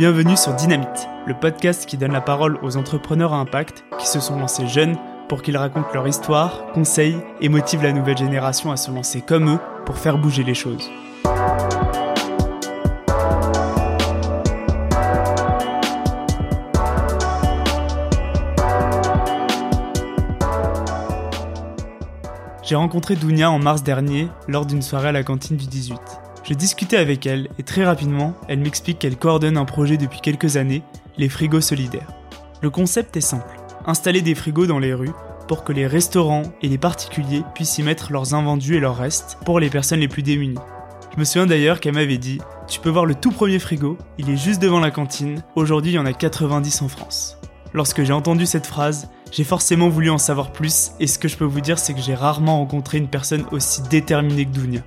Bienvenue sur Dynamite, le podcast qui donne la parole aux entrepreneurs à impact qui se sont lancés jeunes pour qu'ils racontent leur histoire, conseillent et motivent la nouvelle génération à se lancer comme eux pour faire bouger les choses. J'ai rencontré Dounia en mars dernier lors d'une soirée à la cantine du 18. Je discutais avec elle et très rapidement, elle m'explique qu'elle coordonne un projet depuis quelques années, les frigos solidaires. Le concept est simple, installer des frigos dans les rues pour que les restaurants et les particuliers puissent y mettre leurs invendus et leurs restes pour les personnes les plus démunies. Je me souviens d'ailleurs qu'elle m'avait dit Tu peux voir le tout premier frigo, il est juste devant la cantine, aujourd'hui il y en a 90 en France. Lorsque j'ai entendu cette phrase, j'ai forcément voulu en savoir plus et ce que je peux vous dire c'est que j'ai rarement rencontré une personne aussi déterminée que Dounia.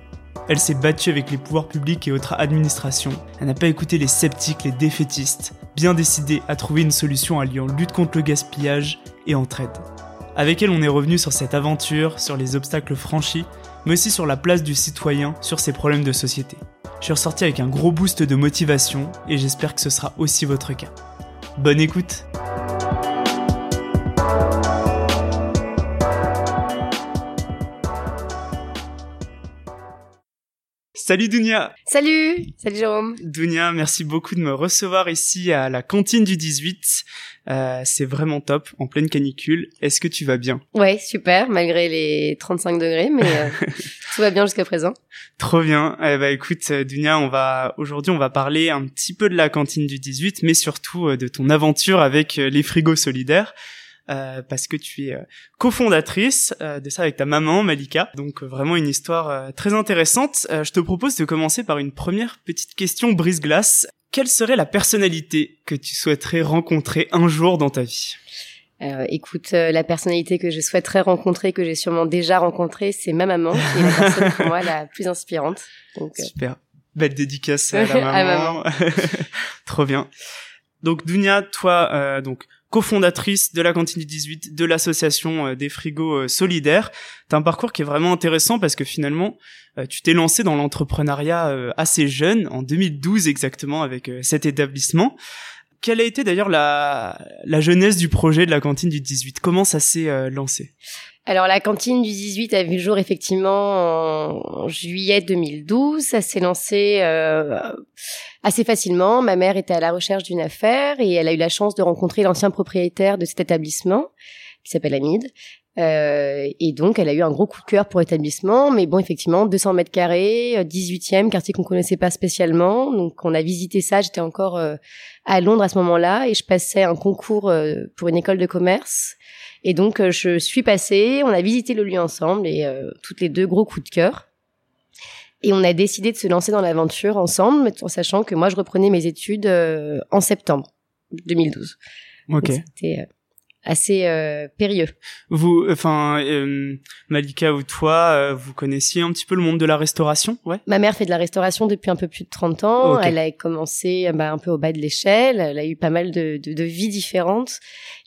Elle s'est battue avec les pouvoirs publics et autres administrations, elle n'a pas écouté les sceptiques, les défaitistes, bien décidée à trouver une solution alliant lutte contre le gaspillage et entraide. Avec elle on est revenu sur cette aventure, sur les obstacles franchis, mais aussi sur la place du citoyen sur ses problèmes de société. Je suis ressorti avec un gros boost de motivation et j'espère que ce sera aussi votre cas. Bonne écoute Salut Dunia Salut Salut Jérôme Dunia, merci beaucoup de me recevoir ici à la cantine du 18. Euh, c'est vraiment top, en pleine canicule. Est-ce que tu vas bien? Ouais, super, malgré les 35 degrés, mais euh, tout va bien jusqu'à présent. Trop bien. Eh ben, écoute, Dunia, on va aujourd'hui on va parler un petit peu de la cantine du 18, mais surtout euh, de ton aventure avec les frigos solidaires. Euh, parce que tu es euh, cofondatrice euh, de ça avec ta maman Malika. Donc vraiment une histoire très intéressante. je te propose de commencer par une première petite question brise-glace. Quelle serait la personnalité que tu souhaiterais rencontrer un jour dans ta vie? Euh, écoute, la personnalité que je souhaiterais rencontrer, que j'ai sûrement déjà rencontrée, c'est ma maman, qui est la personne pour moi la plus inspirante. Donc, Super. Belle dédicace à la maman. à maman. Trop bien. Donc Dunia, toi, euh, donc cofondatrice de la cantine du 18, de l'association euh, des frigos euh, solidaires. T'as un parcours qui est vraiment intéressant parce que finalement, euh, tu t'es lancé dans l'entrepreneuriat assez jeune, en 2012 exactement, avec cet établissement. Quelle a été d'ailleurs la, la jeunesse du projet de la cantine du 18 Comment ça s'est lancé? Alors la cantine du 18 a vu le jour effectivement en juillet 2012. Ça s'est lancé euh, assez facilement. Ma mère était à la recherche d'une affaire et elle a eu la chance de rencontrer l'ancien propriétaire de cet établissement qui s'appelle Amid. Euh, et donc, elle a eu un gros coup de cœur pour l'établissement. Mais bon, effectivement, 200 mètres carrés, 18e, quartier qu'on connaissait pas spécialement. Donc, on a visité ça. J'étais encore euh, à Londres à ce moment-là et je passais un concours pour une école de commerce. Et donc, euh, je suis passée, on a visité le lieu ensemble et euh, toutes les deux gros coups de cœur. Et on a décidé de se lancer dans l'aventure ensemble, en sachant que moi, je reprenais mes études euh, en septembre 2012. Ok. C'était assez euh, périlleux. Vous, enfin, Malika ou toi, vous connaissiez un petit peu le monde de la restauration, ouais Ma mère fait de la restauration depuis un peu plus de 30 ans. Elle a commencé bah, un peu au bas de l'échelle. Elle a eu pas mal de, de, de vies différentes.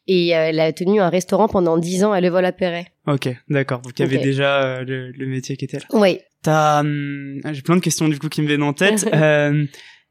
Et euh, elle a tenu un restaurant pendant dix ans à Le Vol-à-Perret. Ok, d'accord. Donc il y avait déjà euh, le, le, métier qui était là. Oui. T'as, hum, j'ai plein de questions du coup qui me viennent en tête.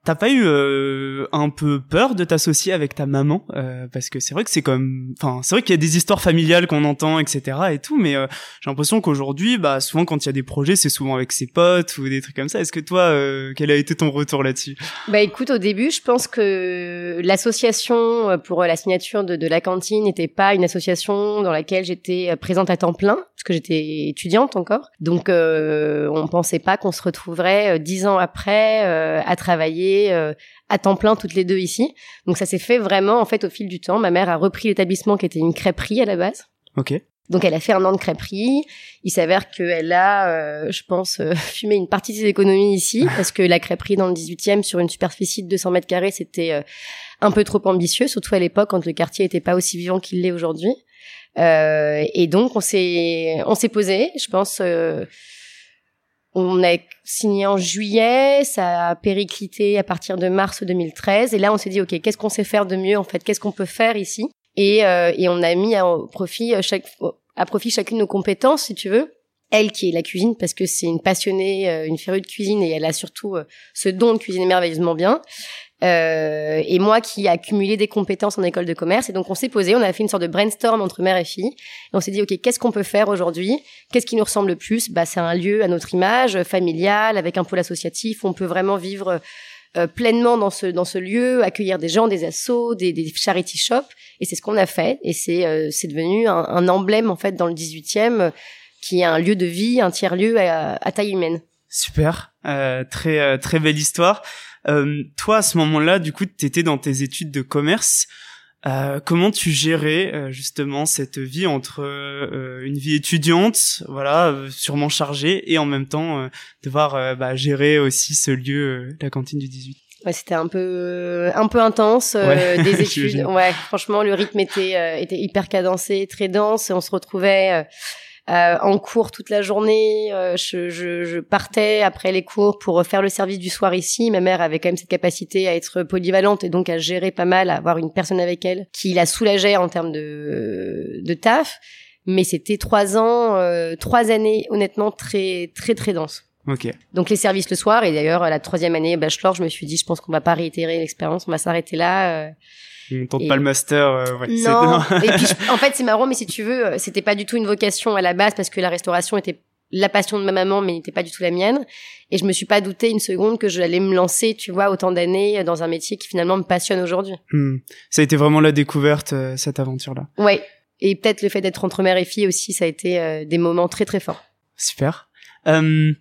euh, T'as pas eu euh, un peu peur de t'associer avec ta maman euh, parce que c'est vrai que c'est comme, enfin c'est vrai qu'il y a des histoires familiales qu'on entend etc et tout, mais euh, j'ai l'impression qu'aujourd'hui, bah souvent quand il y a des projets, c'est souvent avec ses potes ou des trucs comme ça. Est-ce que toi, euh, quel a été ton retour là-dessus? Bah écoute, au début, je pense que l'association pour la signature de, de la cantine n'était pas une association dans laquelle j'étais présente à temps plein parce que j'étais étudiante encore, donc on pensait pas qu'on se retrouverait dix ans après à travailler euh, à temps plein toutes les deux ici. Donc ça s'est fait vraiment en fait au fil du temps. Ma mère a repris l'établissement qui était une crêperie à la base. Ok. Donc elle a fait un an de crêperie. Il s'avère qu'elle a, euh, je pense, euh, fumé une partie de ses économies ici parce que la crêperie dans le 18e sur une superficie de 200 mètres carrés, c'était un peu trop ambitieux, surtout à l'époque quand le quartier était pas aussi vivant qu'il l'est aujourd'hui. et donc on s'est on s'est posé, je pense on a signé en juillet, ça a périclité à partir de mars 2013, et là on s'est dit ok, qu'est-ce qu'on sait faire de mieux en fait, qu'est-ce qu'on peut faire ici, et, euh, et on a mis à profit euh, à profit chacune nos compétences si tu veux. Elle qui est la cuisine parce que c'est une passionnée, euh, une férue de cuisine et elle a surtout ce don de cuisiner merveilleusement bien. Euh, et moi qui ai accumulé des compétences en école de commerce. Et donc on s'est posé, on a fait une sorte de brainstorm entre mère et fille. Et on s'est dit, ok, qu'est-ce qu'on peut faire aujourd'hui? Qu'est-ce qui nous ressemble le plus? Bah, c'est un lieu à notre image, familial, avec un pôle associatif. On peut vraiment vivre euh, pleinement dans ce dans ce lieu, accueillir des gens, des assos, des, des charity shops. Et c'est ce qu'on a fait. Et c'est euh, c'est devenu un, un, emblème en fait dans le 18e, qui est un lieu de vie, un tiers lieu à, taille humaine. Super, euh, très très belle histoire. Euh, toi, à ce moment-là, du coup, tu étais dans tes études de commerce. Euh, comment tu gérais euh, justement cette vie entre euh, une vie étudiante, voilà, sûrement chargée, et en même temps devoir bah, gérer aussi ce lieu, la cantine du 18 Ouais, c'était un peu un peu intense des études. ouais, franchement, le rythme était était hyper cadencé, très dense. On se retrouvait euh, en cours toute la journée. Euh, je, je, je, partais après les cours pour faire le service du soir ici. Ma mère avait quand même cette capacité à être polyvalente et donc à gérer pas mal, à avoir une personne avec elle qui la soulageait en termes de, de taf. Mais c'était trois ans, euh, trois années honnêtement très très très denses. Ok. Donc les services le soir et d'ailleurs la troisième année bachelor, je me suis dit je pense qu'on va pas réitérer l'expérience, on va s'arrêter là. On tente pas le master. Euh, ouais, non. et puis, en fait, c'est marrant, mais si tu veux, euh, c'était pas du tout une vocation à la base parce que la restauration était la passion de ma maman, mais n'était pas du tout la mienne. Et je me suis pas douté une seconde que j'allais me lancer, tu vois, autant d'années dans un métier qui finalement me passionne aujourd'hui. Hmm. Ça a été vraiment la découverte, euh, cette aventure-là. Ouais. Et peut-être le fait d'être entre mère et fille aussi, ça a été des moments très très forts. Super. Euh,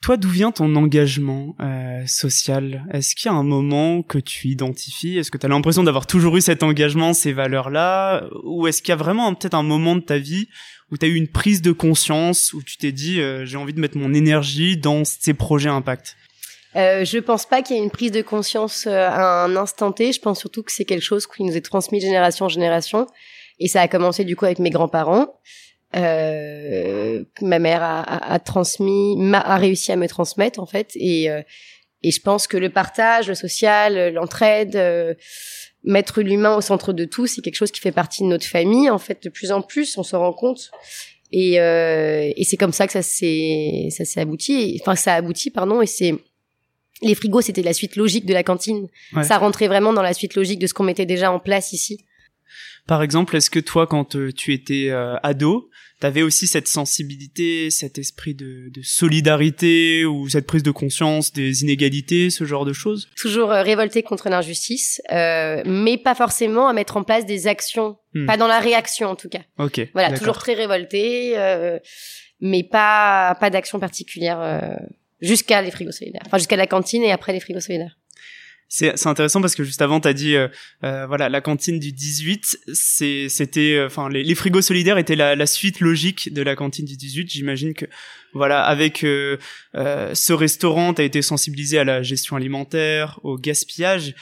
toi, d'où vient ton engagement euh, social? Est-ce qu'il y a un moment que tu identifies? Est-ce que tu as l'impression d'avoir toujours eu cet engagement, ces valeurs-là? Ou est-ce qu'il y a vraiment peut-être un moment de ta vie où tu as eu une prise de conscience, où tu t'es dit euh, j'ai envie de mettre mon énergie dans ces projets impact? Euh, je pense pas qu'il y ait une prise de conscience euh, à un instant T. Je pense surtout que c'est quelque chose qui nous est transmis de génération en génération. Et ça a commencé du coup avec mes grands-parents euh, ma mère a, a, a transmis, a réussi à me transmettre en fait, et euh, et je pense que le partage, le social, l'entraide, euh, mettre l'humain au centre de tout, c'est quelque chose qui fait partie de notre famille en fait de plus en plus, on se rend compte. Et, euh, et c'est comme ça que ça s'est ça s'est abouti, enfin ça a abouti pardon, et c'est les frigos, c'était la suite logique de la cantine. Ça rentrait vraiment dans la suite logique de ce qu'on mettait déjà en place ici. Par exemple, est-ce que toi, quand euh, tu étais euh, ado, t'avais aussi cette sensibilité, cet esprit de, de, solidarité ou cette prise de conscience des inégalités, ce genre de choses? Toujours euh, révolté contre l'injustice, euh, mais pas forcément à mettre en place des actions, hmm. pas dans la réaction en tout cas. Ok. Voilà, toujours très révolté, mais pas pas d'action particulière jusqu'à les frigos solidaires, enfin jusqu'à la cantine et après les frigos solidaires c'est intéressant parce que juste avant t'as dit euh, euh, voilà la cantine du 18 c'est c'était euh, enfin les, frigos solidaires étaient la, la, suite logique de la cantine du 18 j'imagine que voilà avec euh, ce restaurant t'as été sensibilisé à la gestion alimentaire au gaspillage.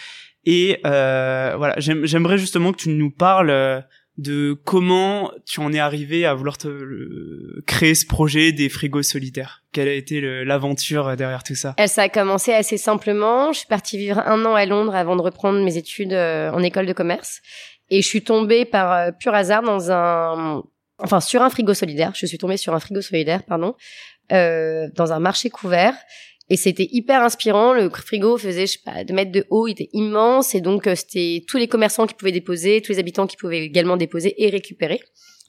Et voilà j'aimerais justement que tu nous parles de comment tu en es arrivé à vouloir te, créer ce projet des frigos solidaires. Quelle a été l'aventure derrière tout ça? Ça a commencé assez simplement. Je suis partie vivre un an à Londres avant de reprendre mes études euh, en école de commerce. Et je suis tombée par euh, pur hasard dans un... Enfin, sur un frigo solidaire. Je suis tombée sur un frigo solidaire, pardon, euh, dans un marché couvert. Et c'était hyper inspirant. Le frigo faisait, je sais pas, deux mètres de haut, il était immense. Et donc, euh, c'était tous les commerçants qui pouvaient déposer, tous les habitants qui pouvaient également déposer et récupérer.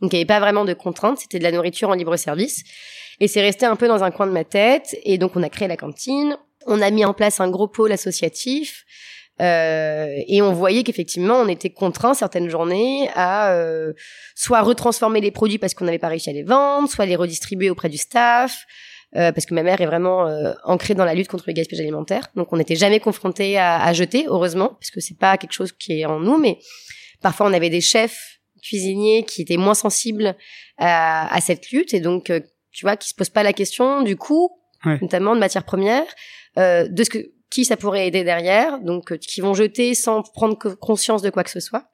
Donc, il n'y avait pas vraiment de contraintes. C'était de la nourriture en libre service. Et c'est resté un peu dans un coin de ma tête. Et donc, on a créé la cantine. On a mis en place un gros pôle associatif. Euh, et on voyait qu'effectivement, on était contraint certaines journées à euh, soit retransformer les produits parce qu'on n'avait pas réussi à les vendre, soit les redistribuer auprès du staff, euh, parce que ma mère est vraiment euh, ancrée dans la lutte contre le gaspillage alimentaire. Donc on n'était jamais confronté à, à, jeter, heureusement, parce que c'est pas quelque chose qui est en nous, mais parfois on avait des chefs cuisiniers qui étaient moins sensibles à, à cette lutte. Et donc euh, tu vois qui se posent pas la question du coût, notamment de matières premières, de ce que qui ça pourrait aider derrière, donc qui vont jeter sans prendre conscience de quoi que ce soit.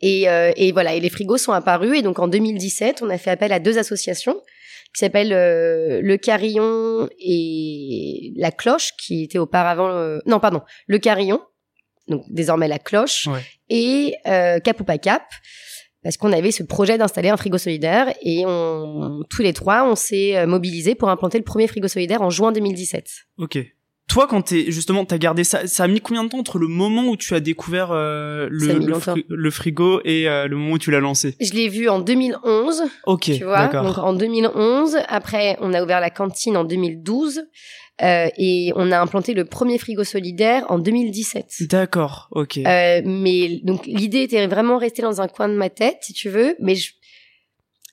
Et, et voilà, et les frigos sont apparus. Et donc en 2017, on a fait appel à deux associations qui s'appelle euh, Le Carillon et la Cloche, qui était auparavant... Euh, non, pardon, Le Carillon, donc désormais la Cloche, et euh, Cap ou pas Cap, parce qu'on avait ce projet d'installer un frigo solidaire, et on, tous les trois, on s'est euh, mobilisés pour implanter le premier frigo solidaire en juin 2017. Ok. Toi, quand t'es justement, t'as gardé ça, ça a mis combien de temps entre le moment où tu as découvert euh, le, le, frigo et euh, le moment où tu l'as lancé? Je l'ai vu en 2011. Ok, tu vois. Donc en 2011. Après, on a ouvert la cantine en 2012. Euh, et on a implanté le premier frigo solidaire en 2017. D'accord, ok. Euh, mais donc l'idée était vraiment restée dans un coin de ma tête, si tu veux, mais je,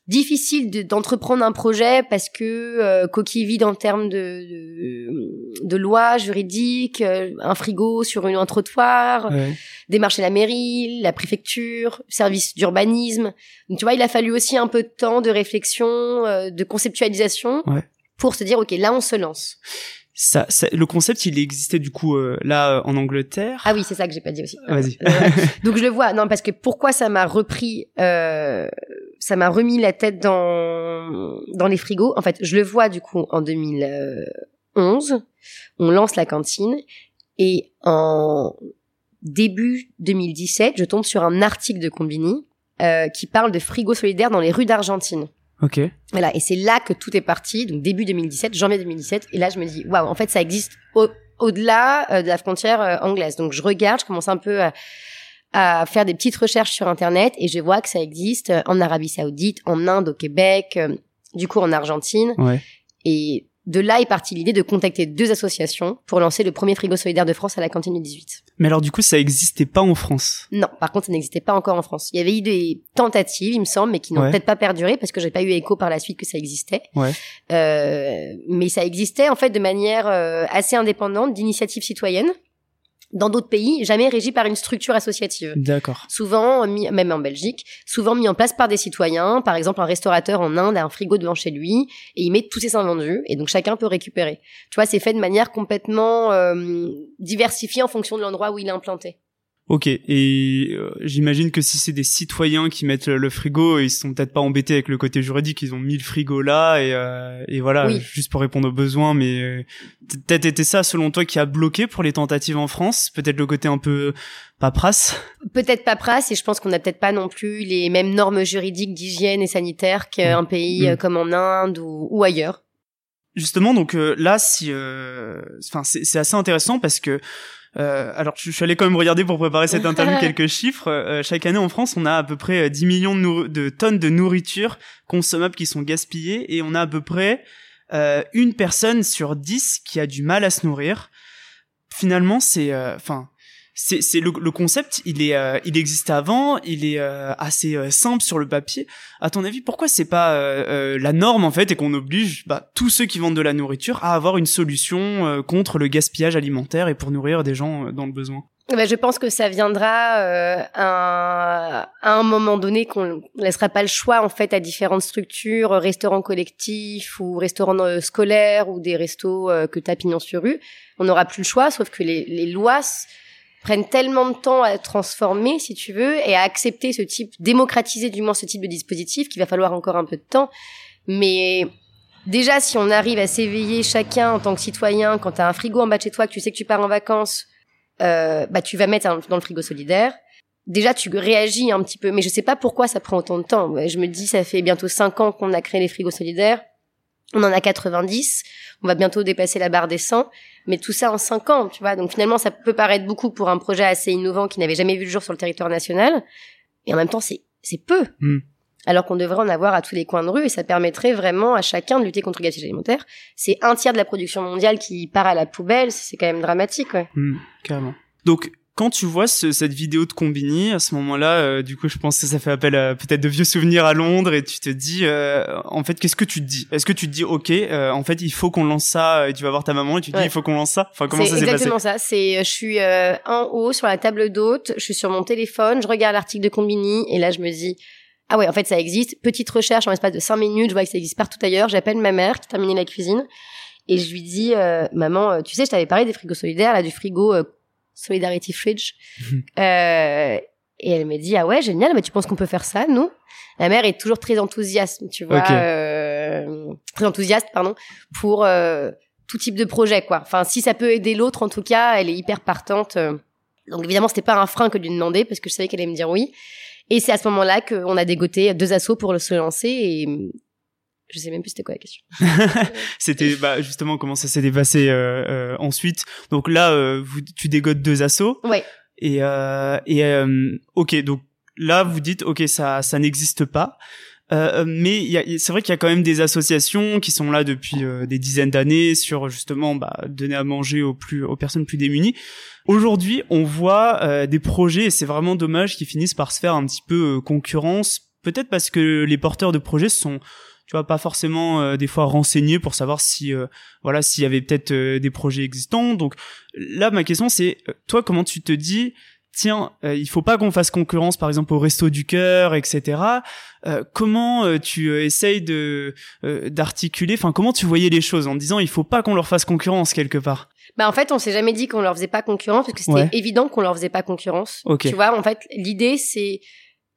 difficile d'entreprendre un projet parce que euh, coquille vide en termes de, de, de loi juridique, euh, un frigo sur une, un trottoir, démarcher la mairie, la préfecture, service d'urbanisme. Donc tu vois, il a fallu aussi un peu de temps de réflexion, euh, de conceptualisation pour se dire ok, là on se lance ça, le concept, il existait du coup euh, là en Angleterre. Ah oui, c'est ça que j'ai pas dit aussi. Vas-y. Donc je le vois. Non, parce que pourquoi ça m'a repris, euh, ça m'a remis la tête dans dans les frigos. En fait, je le vois du coup en 2011. On lance la cantine et en début 2017, je tombe sur un article de Combini euh, qui parle de frigos solidaires dans les rues d'Argentine. Ok. Voilà, et c'est là que tout est parti, donc début 2017, janvier 2017, et là je me dis, waouh, en fait ça existe au, au-delà euh, de la frontière euh, anglaise. Donc je regarde, je commence un peu à, à, faire des petites recherches sur Internet, et je vois que ça existe euh, en Arabie Saoudite, en Inde, au Québec, du coup en Argentine. Ouais. Et de là est partie l'idée de contacter deux associations pour lancer le premier frigo solidaire de France à la cantine du 18. Mais alors du coup, ça n'existait pas en France? Non, par contre, ça n'existait pas encore en France. Il y avait eu des tentatives, il me semble, mais qui n'ont peut-être pas perduré parce que j'ai pas eu écho par la suite que ça existait. Ouais. Euh, mais ça existait en fait de manière euh, assez indépendante, d'initiatives citoyennes dans d'autres pays, jamais régi par une structure associative. D'accord. Souvent, mis, même en Belgique, souvent mis en place par des citoyens. Par exemple, un restaurateur en Inde a un frigo devant chez lui et il met tous ses invendus et donc chacun peut récupérer. Tu vois, c'est fait de manière complètement euh, diversifiée en fonction de l'endroit où il est implanté. Ok, et euh, j'imagine que si c'est des citoyens qui mettent le, frigo, ils sont peut-être pas embêtés avec le côté juridique, ils ont mis le frigo là et, euh, et voilà, juste pour répondre aux besoins. Mais euh, peut-être était ça selon toi qui a bloqué pour les tentatives en France, peut-être le côté un peu paperasse? Peut-être paperasse, et je pense qu'on n'a peut-être pas non plus les mêmes normes juridiques d'hygiène et sanitaire qu'un mmh. pays mmh. comme en Inde ou, ou ailleurs. Justement, donc là, si, enfin, c'est assez intéressant parce que euh, alors, je suis allé quand même regarder pour préparer cette interview quelques chiffres. Euh, chaque année en France, on a à peu près 10 euh, millions de, tonnes de nourriture consommable qui sont gaspillées et on a à peu près une personne sur 10 qui a du mal à se nourrir. Finalement, c'est, enfin, c'est le, le, concept il est euh, il existe avant il est euh, assez euh, simple sur le papier à ton avis pourquoi c'est pas la norme en fait et qu'on oblige bah, tous ceux qui vendent de la nourriture à avoir une solution contre le gaspillage alimentaire et pour nourrir des gens dans le besoin? Bah, je pense que ça viendra euh, à, un moment donné qu'on laissera pas le choix en fait à différentes structures, restaurants collectifs ou restaurants scolaires ou des restos que tu as pignon sur rue. On n'aura plus le choix, sauf que les, les lois prennent tellement de temps à transformer, si tu veux, et à accepter ce type, démocratiser du moins ce type de dispositif, qu'il va falloir encore un peu de temps. Mais déjà, si on arrive à s'éveiller chacun en tant que citoyen, quand tu as un frigo en bas de chez toi, que tu sais que tu pars en vacances, euh, bah tu vas mettre dans le frigo solidaire. Déjà, tu réagis un petit peu, mais je sais pas pourquoi ça prend autant de temps. Je me dis, ça fait bientôt cinq ans qu'on a créé les frigos solidaires. On en a 90. On va bientôt dépasser la barre des 100. Mais tout ça en 5 ans, tu vois. Donc finalement, ça peut paraître beaucoup pour un projet assez innovant qui n'avait jamais vu le jour sur le territoire national. Et en même temps, c'est, c'est peu. Hmm. Alors qu'on devrait en avoir à tous les coins de rue et ça permettrait vraiment à chacun de lutter contre le gaspillage alimentaire. C'est un tiers de la production mondiale qui part à la poubelle. C'est quand même dramatique, ouais. Hmm, carrément. Donc, quand tu vois cette vidéo de Combini, à ce moment-là, euh, du coup, je pense que ça fait appel à peut-être de vieux souvenirs à Londres et tu te dis, euh, en fait, qu'est-ce que tu te dis? Est-ce que tu te dis, ok, euh, en fait, il faut qu'on lance ça et tu vas voir ta maman et tu te dis, il faut qu'on lance ça? Enfin, comment ça s'est passé? C'est exactement ça. C'est, je suis en haut sur la table d'hôte, je suis sur mon téléphone, je regarde l'article de Combini et là, je me dis, ah ouais, en fait, ça existe. Petite recherche en l'espace de cinq minutes, je vois que ça existe partout ailleurs. J'appelle ma mère qui terminait la cuisine et je lui dis, maman, tu sais, je t'avais parlé des frigos solidaires, là, du frigo Solidarity Fridge. euh, et elle me dit ah ouais génial mais tu penses qu'on peut faire ça nous? La mère est toujours très enthousiaste tu vois euh, très enthousiaste pardon pour euh, tout type de projet quoi. Enfin si ça peut aider l'autre en tout cas elle est hyper partante. Euh. Donc évidemment c'était pas un frein que de lui demander parce que je savais qu'elle allait me dire oui. Et c'est à ce moment-là qu'on a dégoté deux assauts pour se lancer et Je sais même plus c'était quoi la question. c'était bah, justement comment ça s'est dépassé euh, euh, ensuite. Donc là, euh, vous, tu dégotes deux assauts. Ouais. Et euh, et ok, donc là vous dites ok ça ça n'existe pas. Euh, mais c'est vrai qu'il y a quand même des associations qui sont là depuis des dizaines d'années sur justement bah, donner à manger aux plus aux personnes plus démunies. Aujourd'hui, on voit des projets et c'est vraiment dommage qui finissent par se faire un petit peu concurrence. Peut-être parce que les porteurs de projets sont tu vois pas forcément euh, des fois renseigné pour savoir si euh, voilà s'il y avait peut-être euh, des projets existants. Donc là ma question c'est toi comment tu te dis tiens il faut pas qu'on fasse concurrence par exemple au resto du cœur etc comment tu essayes de d'articuler enfin comment tu voyais les choses en disant il faut pas qu'on leur fasse concurrence quelque part? Bah en fait, on s'est jamais dit qu'on leur faisait pas concurrence parce que c'était évident qu'on leur faisait pas concurrence. Tu vois, en fait, l'idée c'est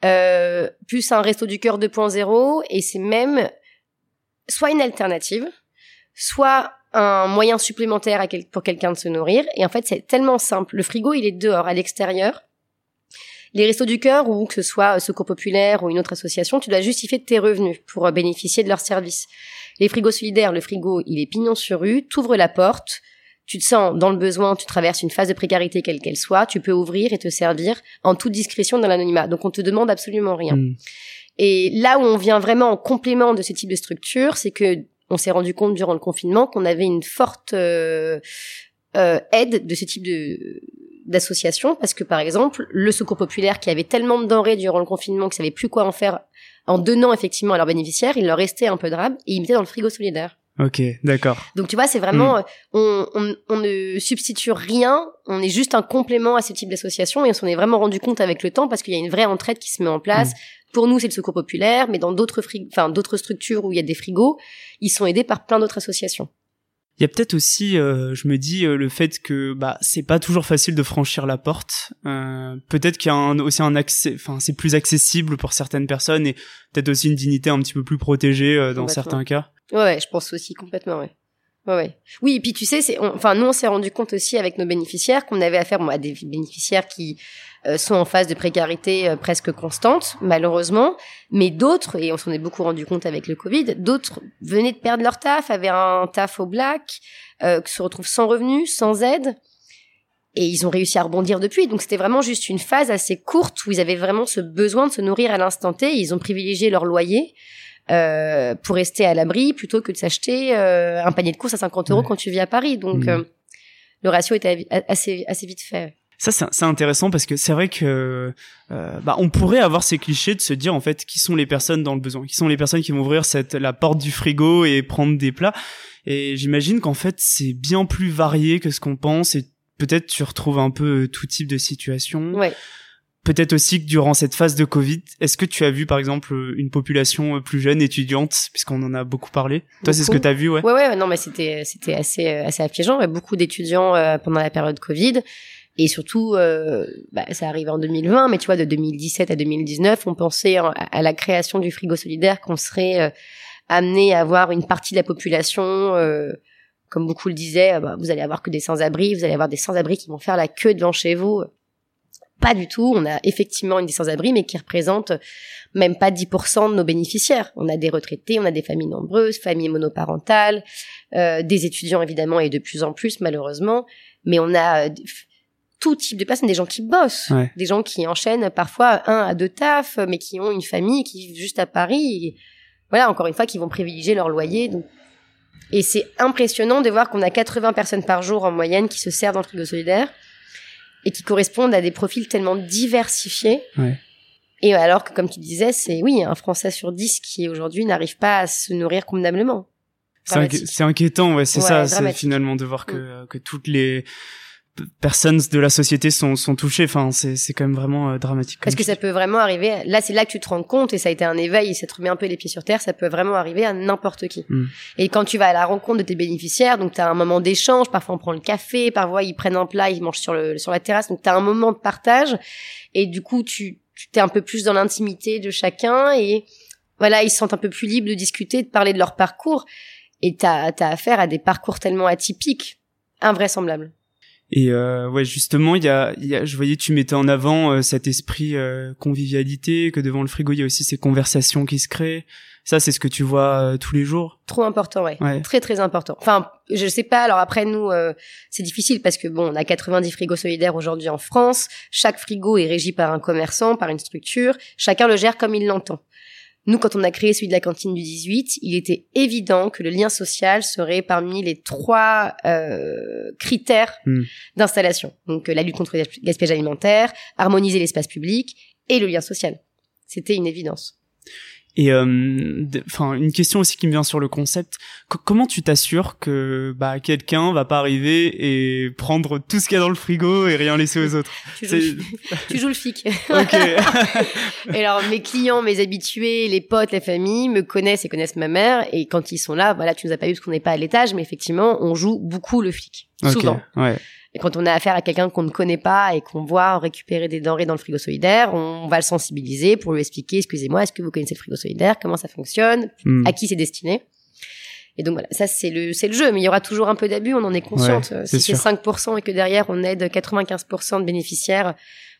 euh, plus un resto du cœur 2.0 et c'est même soit une alternative, soit un moyen supplémentaire pour quelqu'un de se nourrir. Et en fait, c'est tellement simple. Le frigo, il est dehors, à l'extérieur. Les restos du cœur, ou que ce soit Secours Populaire ou une autre association, tu dois justifier tes revenus pour euh, bénéficier de leurs services. Les frigos solidaires, le frigo, il est pignon sur rue, t'ouvres la porte, tu te sens dans le besoin, tu traverses une phase de précarité quelle qu'elle soit, tu peux ouvrir et te servir en toute discrétion dans l'anonymat. Donc on te demande absolument rien. Hmm. Et là où on vient vraiment en complément de ce type de structure, c'est que on s'est rendu compte durant le confinement qu'on avait une forte euh, euh, aide de ce type de d'association parce que par exemple le Secours populaire qui avait tellement de denrées durant le confinement qu'ils savaient plus quoi en faire en donnant effectivement à leurs bénéficiaires, il leur restait un peu de rab et ils mettaient dans le frigo solidaire. Ok, d'accord. Donc tu vois, c'est vraiment, hmm. on, on, on, ne substitue rien, on est juste un complément à ce type d'association et on s'en est vraiment rendu compte avec le temps parce qu'il y a une vraie entraide qui se met en place. Hmm. Pour nous, c'est le secours populaire, mais dans d'autres enfin d'autres structures où il y a des frigos, ils sont aidés par plein d'autres associations. Il y a peut-être aussi, euh, je me dis, euh, le fait que bah c'est pas toujours facile de franchir la porte. Euh, peut-être qu'il y a un, aussi un accès, enfin c'est plus accessible pour certaines personnes et peut-être aussi une dignité un petit peu plus protégée dans certains cas. Ouais, je pense aussi complètement, ouais. Ouais, ouais. Oui, et puis tu sais, c'est, enfin nous on s'est rendu compte aussi avec nos bénéficiaires qu'on avait affaire à des bénéficiaires qui sont en phase de précarité euh, presque constante, malheureusement, mais d'autres, et on s'en est beaucoup rendu compte avec le Covid, d'autres venaient de perdre leur taf, avaient un taf au black, euh, se retrouvent sans revenus, sans aide, et ils ont réussi à rebondir depuis. Donc c'était vraiment juste une phase assez courte où ils avaient vraiment ce besoin de se nourrir à l'instant T. ils ont privilégié leur loyer. Euh, pour rester à l'abri plutôt que de s'acheter euh, un panier de courses à 50 euros quand tu vis à Paris. Donc mmh. le ratio était assez assez vite fait ça c'est intéressant parce que c'est vrai que euh, bah, on pourrait avoir ces clichés de se dire en fait qui sont les personnes dans le besoin, qui sont les personnes qui vont ouvrir cette la porte du frigo et prendre des plats. Et j'imagine qu'en fait c'est bien plus varié que ce qu'on pense et peut-être tu retrouves un peu tout type de situation. Ouais. Peut-être aussi que durant cette phase de Covid, est-ce que tu as vu par exemple une population plus jeune étudiante, puisqu'on en a beaucoup parlé? Toi, c'est ce que tu as vu, ouais Ouais, ouais, non, mais c'était c'était assez assez affligeant. Beaucoup d'étudiants euh, pendant la période Covid. Et surtout, euh, bah, ça arrive en 2020, mais tu vois, de 2017 à 2019, on pensait à, la création du frigo solidaire qu'on serait euh, amené à avoir une partie de la population, euh, comme beaucoup le disaient, bah, vous allez avoir que des sans-abri, vous allez avoir des sans-abri qui vont faire la queue devant chez vous. Pas du tout. On a effectivement une des sans-abri, mais qui représente même pas 10% de nos bénéficiaires. On a des retraités, on a des familles nombreuses, familles monoparentales, euh, des étudiants évidemment et de plus en plus malheureusement. Mais on a euh, tout type de personnes, des gens qui bossent, des gens qui enchaînent parfois un à deux tafs, mais qui ont une famille qui vit juste à Paris. voilà, encore une fois, qui vont privilégier leur loyer. Et c'est impressionnant de voir qu'on a 80 personnes par jour en moyenne qui se servent dans le frigo solidaire et qui correspondent à des profils tellement diversifiés. Et alors que, comme tu disais, c'est oui, un Français sur 10 qui aujourd'hui n'arrive pas à se nourrir convenablement. C'est inquiétant, ouais, c'est ça, c'est finalement de voir que, mm. que toutes les personnes de la société sont, sont touchées. Enfin, c'est, c'est quand même vraiment euh, dramatique. Parce que ça peut vraiment arriver. Là, c'est là que tu te rends compte et ça a été un éveil et ça te remet un peu les pieds sur terre. Ça peut vraiment arriver à n'importe qui. Hmm. Et quand tu vas à la rencontre de tes bénéficiaires, donc tu as un moment d'échange. Parfois, on prend le café. Parfois, ils prennent un plat, ils mangent sur le sur la terrasse. Donc, tu as un moment de partage. Et du coup, tu tu t'es un peu plus dans l'intimité de chacun et voilà, ils se sentent un peu plus libres de discuter, de parler de leur parcours. Et t'as as affaire à des parcours tellement atypiques, invraisemblables. Et euh, ouais, justement, il y a, y a, je voyais, tu mettais en avant euh, cet esprit euh, convivialité, que devant le frigo, il y a aussi ces conversations qui se créent. Ça, c'est ce que tu vois euh, tous les jours. Trop important, ouais. Très très important. Enfin, je sais pas. Alors après, nous, euh, c'est difficile parce que bon, on a 90 frigos solidaires aujourd'hui en France. Chaque frigo est régi par un commerçant, par une structure. Chacun le gère comme il l'entend. Nous, quand on a créé celui de la cantine du 18, il était évident que le lien social serait parmi les trois euh, critères hmm. d'installation. Donc euh, la lutte contre le gaspillage alimentaire, harmoniser l'espace public et le lien social. C'était une évidence. Et euh, enfin, une question aussi qui me vient sur le concept. comment tu t'assures que bah quelqu'un va pas arriver et prendre tout ce qu'il y a dans le frigo et rien laisser aux autres? Tu joues, tu joues le flic. ok. et alors mes clients, mes habitués, les potes, la famille me connaissent et connaissent ma mère et quand ils sont là, voilà, tu nous as pas eu parce qu'on n'est pas à l'étage, mais effectivement, on joue beaucoup le flic. Souvent. Ouais. Et quand on a affaire à quelqu'un qu'on ne connaît pas et qu'on voit récupérer des denrées dans le frigo solidaire, on va le sensibiliser pour lui expliquer, excusez-moi, est-ce que vous connaissez le frigo solidaire, comment ça fonctionne, hmm. à qui c'est destiné? Et donc voilà, ça c'est le c'est le jeu, mais il y aura toujours un peu d'abus, on en est consciente. si c'est 5% et que derrière on aide 95% de bénéficiaires,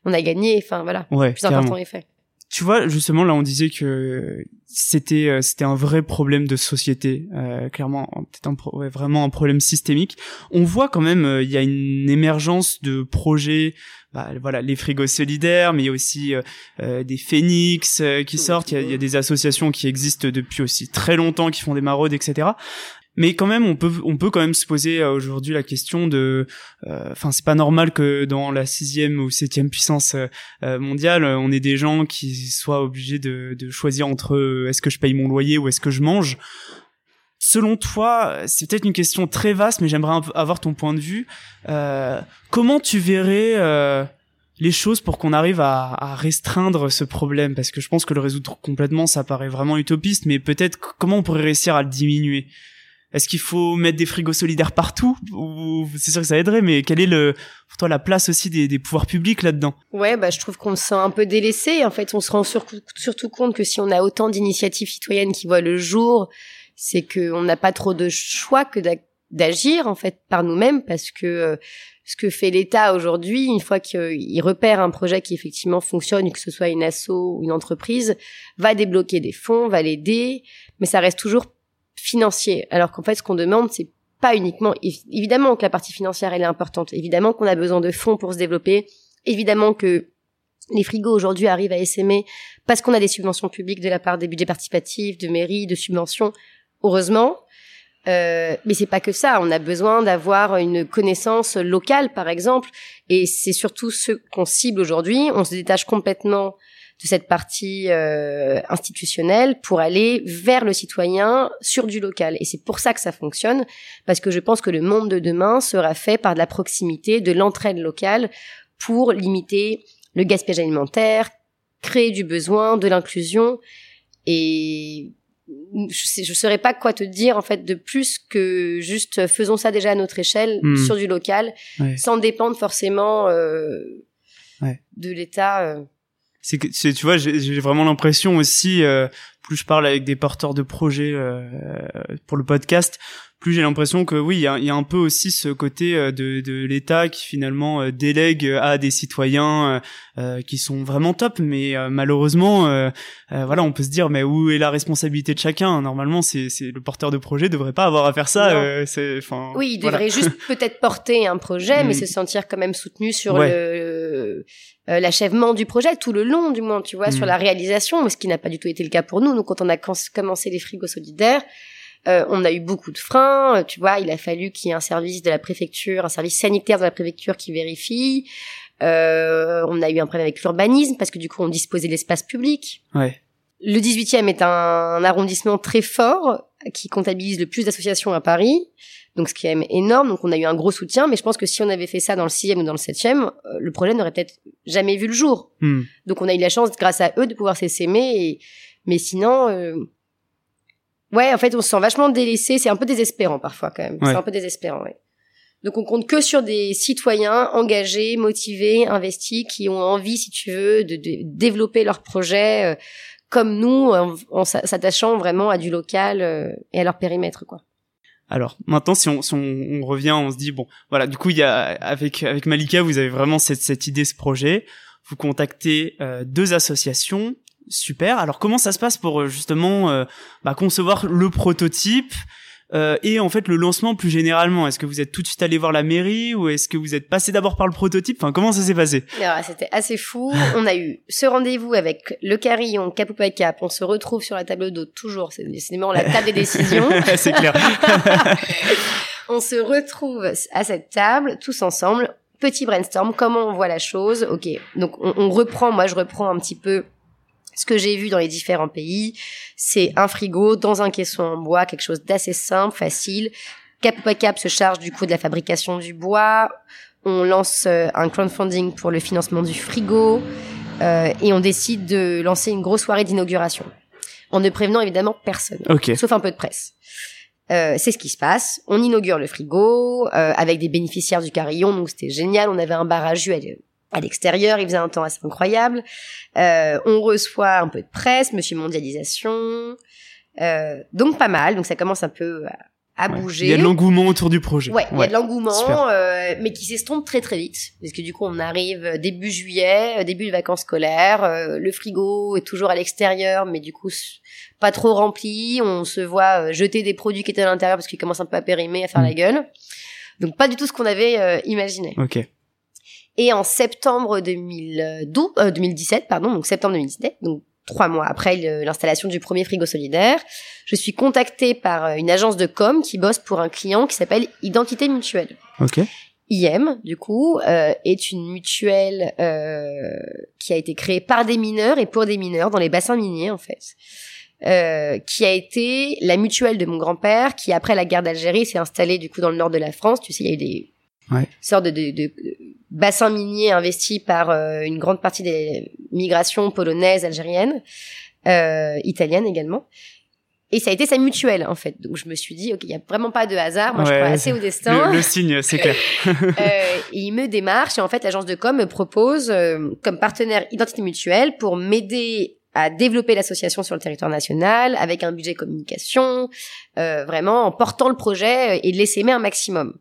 on a gagné. Enfin voilà, ouais, plus important est fait tu vois justement là on disait que c'était euh, c'était un vrai problème de société euh, clairement peut-être ouais, vraiment un problème systémique. On voit quand même euh, il y a une émergence de projets bah, voilà les frigos solidaires mais il y a aussi euh, des phénix qui sortent. Il y, a, il y, a, des associations qui existent depuis aussi très longtemps qui font des maraudes etc mais quand même on peut on peut quand même se poser euh, aujourd'hui la question de euh, enfin c'est pas normal que dans la sixième ou septième puissance euh, mondiale on ait des gens qui soient obligés de, de choisir entre est-ce que je paye mon loyer ou est-ce que je mange. Selon toi, c'est peut-être une question très vaste, mais j'aimerais avoir ton point de vue. Euh, comment tu verrais euh, les choses pour qu'on arrive à, à, restreindre ce problème? Parce que je pense que le résoudre complètement, ça paraît vraiment utopiste, mais peut-être comment on pourrait réussir à le diminuer? Est-ce qu'il faut mettre des frigos solidaires partout ou c'est sûr que ça aiderait, mais quelle est le pour toi la place aussi des, pouvoirs publics là-dedans? Ouais, bah je trouve qu'on se sent un peu délaissé. En fait, on se rend surtout compte que si on a autant d'initiatives citoyennes qui voient le jour, c'est qu'on n'a pas trop de choix que d'agir en fait par nous-mêmes parce que euh, ce que fait l'État aujourd'hui, une fois qu'il repère un projet qui effectivement fonctionne, que ce soit une asso ou une entreprise, va débloquer des fonds, va l'aider, mais ça reste toujours financier. Alors qu'en fait, ce qu'on demande, c'est pas uniquement, évidemment que la partie financière, elle est importante. Évidemment qu'on a besoin de fonds pour se développer. Évidemment que les frigos aujourd'hui arrivent à essaimer parce qu'on a des subventions publiques de la part des budgets participatifs, de mairies, de subventions. Heureusement. Euh, mais c'est pas que ça. On a besoin d'avoir une connaissance locale, par exemple. Et c'est surtout ce qu'on cible aujourd'hui. On se détache complètement de cette partie euh, institutionnelle pour aller vers le citoyen sur du local. Et c'est pour ça que ça fonctionne, parce que je pense que le monde de demain sera fait par de la proximité, de l'entraide locale pour limiter le gaspillage alimentaire, créer du besoin, de l'inclusion. Et je ne saurais pas quoi te dire en fait de plus que juste faisons ça déjà à notre échelle hmm. sur du local, sans dépendre forcément euh, de l'État. Euh c'est que tu vois j'ai vraiment l'impression aussi euh, plus je parle avec des porteurs de projets euh, pour le podcast plus j'ai l'impression que oui, il y a, y a, un peu aussi ce côté euh, de, de l'État qui finalement euh, délègue à des citoyens euh, qui sont vraiment top, mais malheureusement, voilà, on peut se dire mais où est la responsabilité de chacun? Normalement, c'est le porteur de projet devrait pas avoir à faire ça. c'est enfin. Oui, il devrait juste peut-être porter un projet, mais mm. se sentir quand même soutenu sur le l'achèvement du projet tout le long du moins, tu vois, sur mm. la réalisation, ce qui n'a pas du tout été le cas pour nous. Donc quand on a commencé les frigos solidaires euh, on a eu beaucoup de freins, euh, tu vois, il a fallu qu'il y ait un service de la préfecture, un service sanitaire de la préfecture qui vérifie. Euh, on a eu un problème avec l'urbanisme parce que du coup on disposait de l'espace public. Ouais. Le 18e est un, arrondissement très fort qui comptabilise le plus d'associations à Paris. Donc ce qui est énorme, donc on a eu un gros soutien, mais je pense que si on avait fait ça dans le 6e ou dans le 7e, le projet n'aurait peut-être jamais vu le jour. Hmm. Donc on a eu la chance, grâce à eux, de pouvoir s'essaimer. Mais sinon, Ouais, en fait, on se sent vachement délaissé. C'est un peu désespérant parfois quand même. C'est un peu désespérant, ouais. Donc on compte que sur des citoyens engagés, motivés, investis, qui ont envie, si tu veux, de, développer leur projet euh, comme nous, en, s'attachant vraiment à du local euh, et à leur périmètre, quoi. Alors maintenant, si on, si on, revient, on se dit bon, voilà, du coup, il y a avec avec Malika, vous avez vraiment cette cette idée, ce projet. Vous contactez euh, deux associations, super. Alors comment ça se passe pour euh, justement euh, bah, concevoir le prototype euh, et en fait le lancement plus généralement? Est-ce que vous êtes tout de suite allé voir la mairie ou est-ce que vous êtes passé d'abord par le prototype? Enfin comment ça s'est passé? C'était assez fou. On a eu ce rendez-vous avec le carillon Cap ou Cap. On se retrouve sur la table d'eau toujours. C'est décidément la table des décisions. C'est clair. on se retrouve à cette table tous ensemble. Petit brainstorm, comment on voit la chose? Ok, donc on, on reprend. Moi, je reprends un petit peu ce que j'ai vu dans les différents pays, c'est un frigo dans un caisson en bois, quelque chose d'assez simple, facile. Cap Cap se charge du coup de la fabrication du bois. On lance euh, un crowdfunding pour le financement du frigo euh, et on décide de lancer une grosse soirée d'inauguration en ne prévenant évidemment personne, sauf un peu de presse. Euh, c'est ce qui se passe. On inaugure le frigo euh, avec des bénéficiaires du carillon, donc c'était génial. On avait un bar à jus à l'extérieur, il faisait un temps assez incroyable. Euh, on reçoit un peu de presse, Monsieur Mondialisation, euh, donc pas mal. Donc ça commence un peu à, bouger. Il y a de l'engouement autour du projet. Ouais, il y a de l'engouement, euh, mais qui s'estompe très très vite, parce que du coup on arrive début juillet, début de vacances scolaires, le frigo est toujours à l'extérieur, mais du coup pas trop rempli. On se voit jeter des produits qui étaient à l'intérieur parce qu'ils commencent un peu à périmer, à faire la mm. gueule. Donc pas du tout ce qu'on avait imaginé. Ok. Et en septembre 2012, 2017, euh, pardon, donc septembre 2017, donc trois mois après l'installation du premier frigo solidaire, je suis contactée par euh, une agence de com qui bosse pour un client qui s'appelle Identité Mutuelle. Ok. IM, du coup, euh, est une mutuelle euh, qui a été créée par des mineurs et pour des mineurs dans les bassins miniers, en fait. Euh, qui a été la mutuelle de mon grand-père, qui après la guerre d'Algérie s'est installée du coup dans le nord de la France. Tu sais, il y a eu des ouais. sortes de, de, de, bassins miniers investis par euh, une grande partie des migrations polonaises, algériennes, euh, italiennes également. Et ça a été sa mutuelle, en fait. Donc, je me suis dit, OK, il n'y a vraiment pas de hasard. Moi, je crois assez au destin. Le, signe, c'est clair. euh, il me démarche et en fait, l'agence de com me propose euh, comme partenaire identité mutuelle pour m'aider à développer l'association sur le territoire national avec un budget communication, euh, vraiment en portant le projet et de l'essaimer un maximum.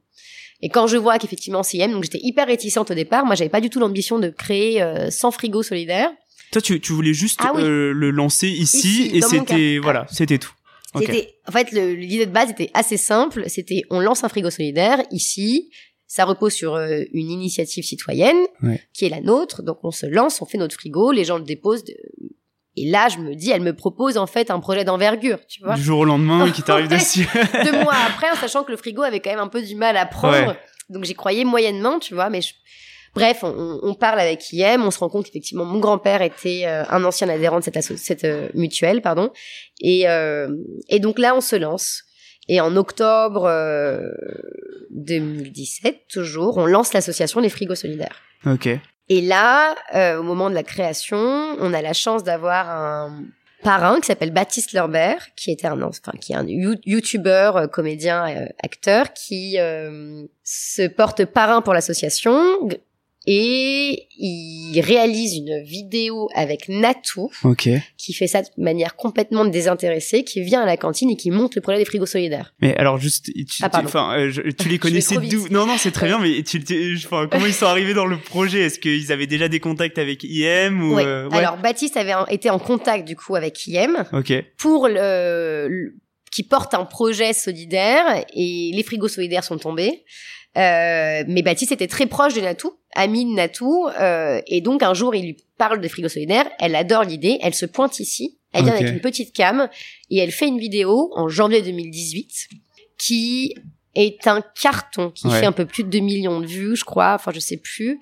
Et quand je vois qu'effectivement IM, donc j'étais hyper réticente au départ. Moi, j'avais pas du tout l'ambition de créer euh, 100 frigos solidaires. Toi, tu, tu voulais juste ah euh, le lancer ici, et c'était voilà, c'était tout. C'était en fait l'idée de base était assez simple. C'était on lance un frigo solidaire ici. Ça repose sur euh, une initiative citoyenne qui est la nôtre. Donc on se lance, on fait notre frigo, les gens le déposent de, et là, je me dis, elle me propose en fait un projet d'envergure, tu vois. Du jour au lendemain, qui t'arrive dessus. Deux mois après, en sachant que le frigo avait quand même un peu du mal à prendre. Donc j'y croyais moyennement, tu vois. Mais bref, on, on, parle avec IM, on se rend compte qu'effectivement mon grand-père était euh, un ancien adhérent de cette, cette euh, mutuelle, pardon. Et, euh, et donc là, on se lance. Et en octobre 2017, toujours, on lance l'association Les Frigos Solidaires. Ok. Et là, euh, au moment de la création, on a la chance d'avoir un parrain qui s'appelle Baptiste Lambert, qui était un, enfin, qui est un youtubeur, euh, comédien, euh, acteur, qui se porte parrain pour l'association et il réalise une vidéo avec Natou, qui fait ça de manière complètement désintéressée, qui vient à la cantine et qui monte le projet des frigos solidaires. Mais alors juste, tu, ah, euh, tu les connaissais d'où? Non, non, c'est très bien, mais tu, enfin, comment ils sont arrivés dans le projet? Est-ce qu'ils avaient déjà des contacts avec IM ou euh, ouais. Alors Baptiste avait été en contact du coup avec IM Ok. pour le qui porte un projet solidaire et les frigos solidaires sont tombés. Euh, mais Baptiste était très proche de Natou, ami de Natou, euh, et donc un jour il lui parle de frigo solidaire, elle adore l'idée, elle se pointe ici, elle vient avec une petite cam, et elle fait une vidéo en janvier 2018 qui est un carton qui fait un peu plus de 2 millions de vues, je crois. Enfin, je sais plus.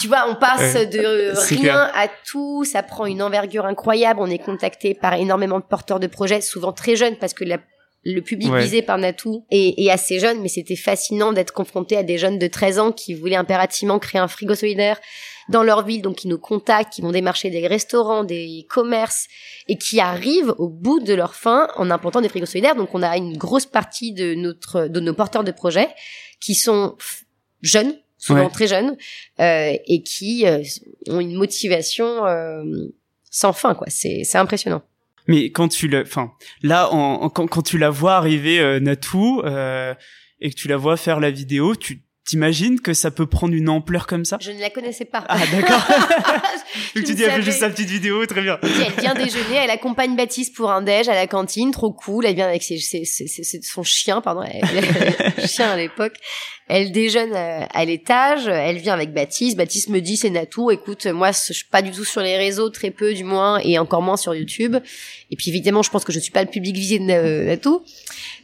Tu vois, on passe de rien à tout. Ça prend une envergure incroyable. On est contacté par énormément de porteurs de projets, souvent très jeunes, parce que la le public visé par Natou est, assez jeune, mais c'était fascinant d'être confronté à des jeunes de 13 ans qui voulaient impérativement créer un frigo solidaire dans leur ville, donc qui nous contactent, qui vont démarcher des restaurants, des commerces, et qui arrivent au bout de leur fin en implantant des frigos solidaires. Donc on a une grosse partie de notre de nos porteurs de projets qui sont jeunes, souvent très jeunes, euh, et qui euh, ont une motivation euh, sans fin, quoi. C'est c'est impressionnant. Mais quand tu le, enfin, là, quand tu la vois arriver, euh, Natou, euh, et que tu la vois faire la vidéo, tu T'imagines que ça peut prendre une ampleur comme ça? Je ne la connaissais pas. Ah d'accord. Tu dis elle fait juste sa petite vidéo, très bien. Puis elle vient déjeuner, elle accompagne Baptiste pour un déj à la cantine, trop cool. Elle vient avec ses, ses- ses- ses- son chien, pardon, elle, chien à l'époque. Elle déjeune à, à l'étage, elle vient avec Baptiste. Baptiste me dit c'est Natou, écoute, moi je suis pas du tout sur les réseaux, très peu du moins, et encore moins sur YouTube. Et puis évidemment, je pense que je suis pas le public visé de Na- Natou.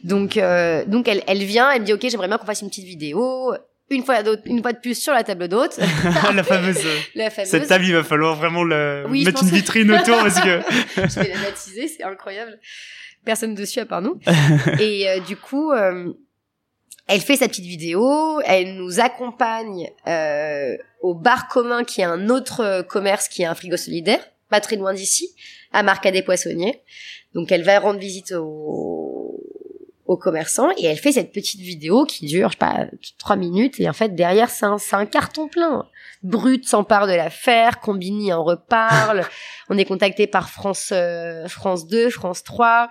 Donc euh, donc elle, elle vient, elle me dit ok, j'aimerais bien qu'on fasse une petite vidéo. Une fois, une fois de plus sur la table d'hôte, la fameuse. la fameuse. Cette table, il va falloir vraiment le Oui, mettre une vitrine autour parce que. je vais la baptiser, c'est incroyable. Personne dessus à part nous. Et euh, du coup, euh, elle fait sa petite vidéo, elle nous accompagne euh, au bar commun qui est un autre euh, commerce qui est un frigo solidaire, pas très loin d'ici, à Marcadet Poissonnier. Donc elle va rendre visite aux, aux commerçants et elle fait cette petite vidéo qui dure, je sais pas, trois minutes et en fait derrière c'est un, c'est un carton plein. Brut s'empare de l'affaire, Combini en reparle, on est contacté par France euh, France 2, France 3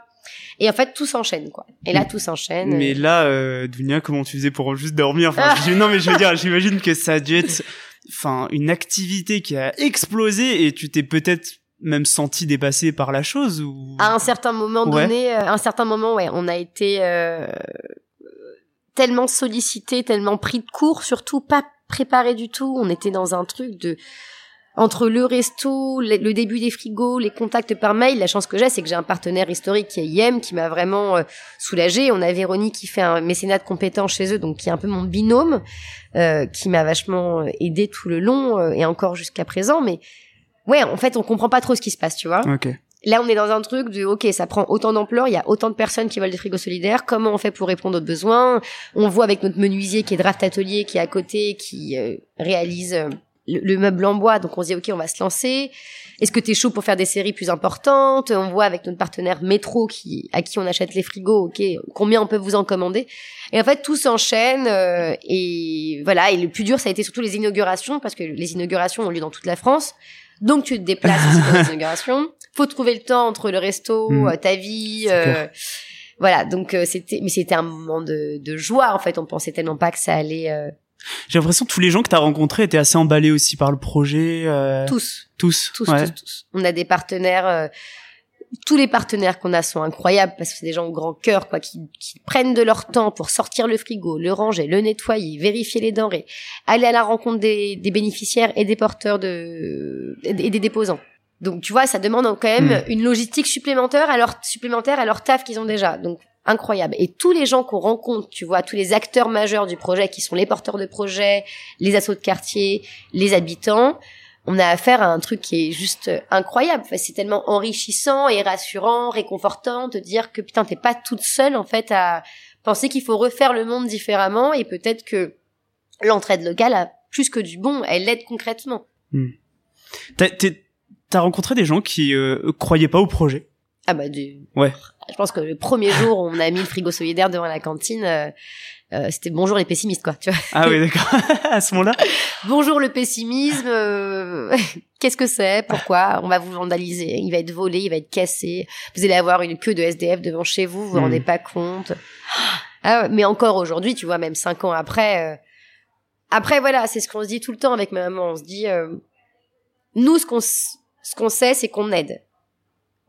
et en fait tout s'enchaîne quoi. Et là tout s'enchaîne. Mais là, euh, Dunia, comment tu faisais pour juste dormir? Enfin, non, mais je veux dire, j'imagine que ça a dû être, enfin, une activité qui a explosé et tu t'es peut-être même senti dépassé par la chose ou. à un certain moment Ouais. donné, euh, à un certain moment, ouais, on a été euh, tellement sollicité, tellement pris de court, surtout pas préparé du tout. On était dans un truc de entre le resto, le, le début des frigos, les contacts par mail. La chance que j'ai, c'est que j'ai un partenaire historique qui est IM, qui m'a vraiment euh, soulagée. On a Véronique qui fait un mécénat de compétences chez eux, donc qui est un peu mon binôme, euh, qui m'a vachement euh, aidé tout le long euh, et encore jusqu'à présent. Mais ouais, en fait, on comprend pas trop ce qui se passe, tu vois. Ok. Là, on est dans un truc de, ok, ça prend autant d'ampleur, il y a autant de personnes qui veulent des frigos solidaires, comment on fait pour répondre aux besoins? On voit avec notre menuisier qui est Draft Atelier, qui est à côté, qui euh, réalise euh, le, le meuble en bois, donc on se dit, ok, on va se lancer. Est-ce que t'es chaud pour faire des séries plus importantes? On voit avec notre partenaire Métro, qui, à qui on achète les frigos, ok, combien on peut vous en commander? Et en fait, tout s'enchaîne, euh, et voilà, et le plus dur, ça a été surtout les inaugurations, parce que les inaugurations ont lieu dans toute la France. Donc tu te déplaces pour les inaugurations. Faut trouver le temps entre le resto, Mm. euh, ta vie. Euh, voilà, donc euh, c'était, mais c'était un moment de, de joie en fait. On pensait tellement pas que ça allait euh, J'ai l'impression que tous les gens que t'as rencontrés étaient assez emballés aussi par le projet. euh, tous, Tous. tous, ouais. tous, tous. On a des partenaires. Tous les partenaires qu'on a sont incroyables parce que c'est des gens au grand cœur quoi qui, qui prennent de leur temps pour sortir le frigo, le ranger, le nettoyer, vérifier les denrées, aller à la rencontre des, des bénéficiaires et des porteurs de et des déposants. Donc tu vois, ça demande quand même Mm. une logistique supplémentaire à leur supplémentaire à leur taf qu'ils ont déjà. Donc incroyable. Et tous les gens qu'on rencontre, tu vois, tous les acteurs majeurs du projet qui sont les porteurs de projet, les assos de quartier, les habitants, on a affaire à un truc qui est juste incroyable. Enfin, c'est tellement enrichissant et rassurant, réconfortant de dire que putain, t'es pas toute seule en fait à penser qu'il faut refaire le monde différemment et peut-être que l'entraide locale a plus que du bon, elle aide concrètement. T'as, t'es- t'as rencontré des gens qui euh, croyaient pas au projet? Ah bah du. Ouais. Je pense que le premier jour où on a mis le frigo solidaire devant la cantine, euh, euh, c'était bonjour les pessimistes quoi. Tu vois. Ah oui, d'accord. à ce moment-là. Bonjour le pessimisme. euh, Qu'est-ce que c'est Pourquoi On va vous vandaliser. Il va être volé, il va être cassé. Vous allez avoir une queue de SDF devant chez vous. Vous vous Hmm. rendez pas compte. Ah, mais encore aujourd'hui, tu vois, même cinq ans après. euh, Après voilà, c'est ce qu'on se dit tout le temps avec ma maman. On se dit, euh, nous ce qu'on ce qu'on sait, c'est qu'on aide.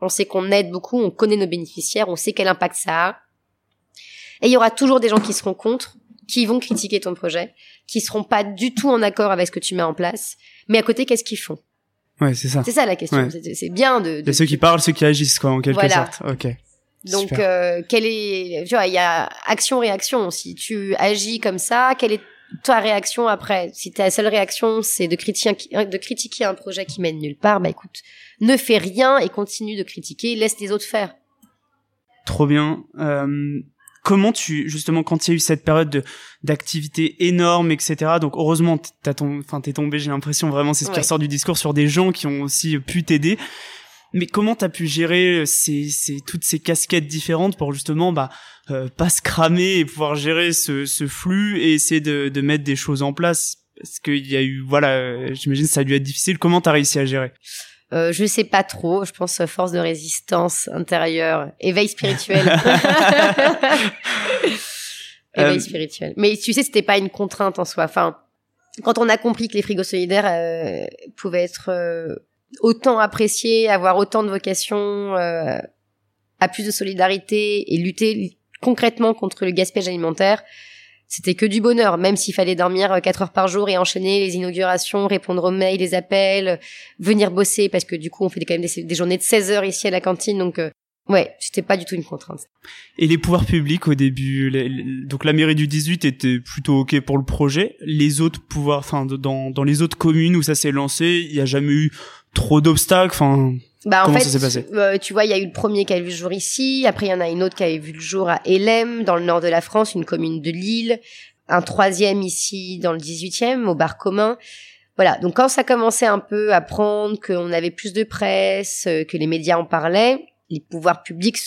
On sait qu'on aide beaucoup. On connaît nos bénéficiaires. On sait quel impact ça a. Et il y aura toujours des gens qui seront contre, qui vont critiquer ton projet, qui seront pas du tout en accord avec ce que tu mets en place. Mais à côté, qu'est-ce qu'ils font? Ouais, c'est ça. C'est ça la question. Ouais. C'est- C'est bien de. De- ceux qui parlent, ceux qui agissent, quoi, en quelque Voilà. sorte. Ok. Donc, euh, quelle est, tu vois, il y a action-réaction. Si tu agis comme ça, quelle est ta réaction après Si ta seule réaction, c'est de critiquer, de critiquer un projet qui mène nulle part, bah écoute, ne fais rien et continue de critiquer, laisse les autres faire. Trop bien. Euh, comment tu, justement, quand il y a eu cette période de d'activité énorme, etc. Donc heureusement, t'as ton, enfin t'es tombé. J'ai l'impression vraiment, c'est ce qui ressort du discours sur des gens qui ont aussi pu t'aider. Mais comment t'as pu gérer ces, ces, toutes ces casquettes différentes pour justement bah euh, pas se cramer et pouvoir gérer ce, ce flux et essayer de, de mettre des choses en place? Parce qu'il y a eu voilà, euh, j'imagine ça a dû être difficile. Comment t'as réussi à gérer? Euh, je sais pas trop. Je pense force de résistance intérieure, éveil spirituel. éveil euh, spirituel. Mais tu sais, c'était pas une contrainte en soi. Enfin, quand on a compris que les frigos solidaires euh, pouvaient être euh, autant appréciés, avoir autant de vocation à plus de solidarité et lutter concrètement contre le gaspillage alimentaire, c'était que du bonheur, même s'il fallait dormir 4 heures par jour et enchaîner les inaugurations, répondre aux mails, les appels, venir bosser, parce que du coup, on fait quand même des, journées de 16 heures ici à la cantine, donc euh, ouais, c'était pas du tout une contrainte. Et les pouvoirs publics au début, donc la mairie du 18 était plutôt ok pour le projet. Les autres pouvoirs, enfin dans, dans les autres communes où ça s'est lancé, il n'y a jamais eu trop d'obstacles. Enfin, bah, en fait, euh, tu vois, il y a eu le premier qui a vu le jour ici. Après, il y en a une autre qui a vu le jour à Elem, dans le nord de la France, une commune de Lille. Un troisième ici, dans le 18e, au bar commun. Voilà. Donc, quand ça commençait un peu à prendre, qu'on avait plus de presse, euh, que les médias en parlaient, les pouvoirs publics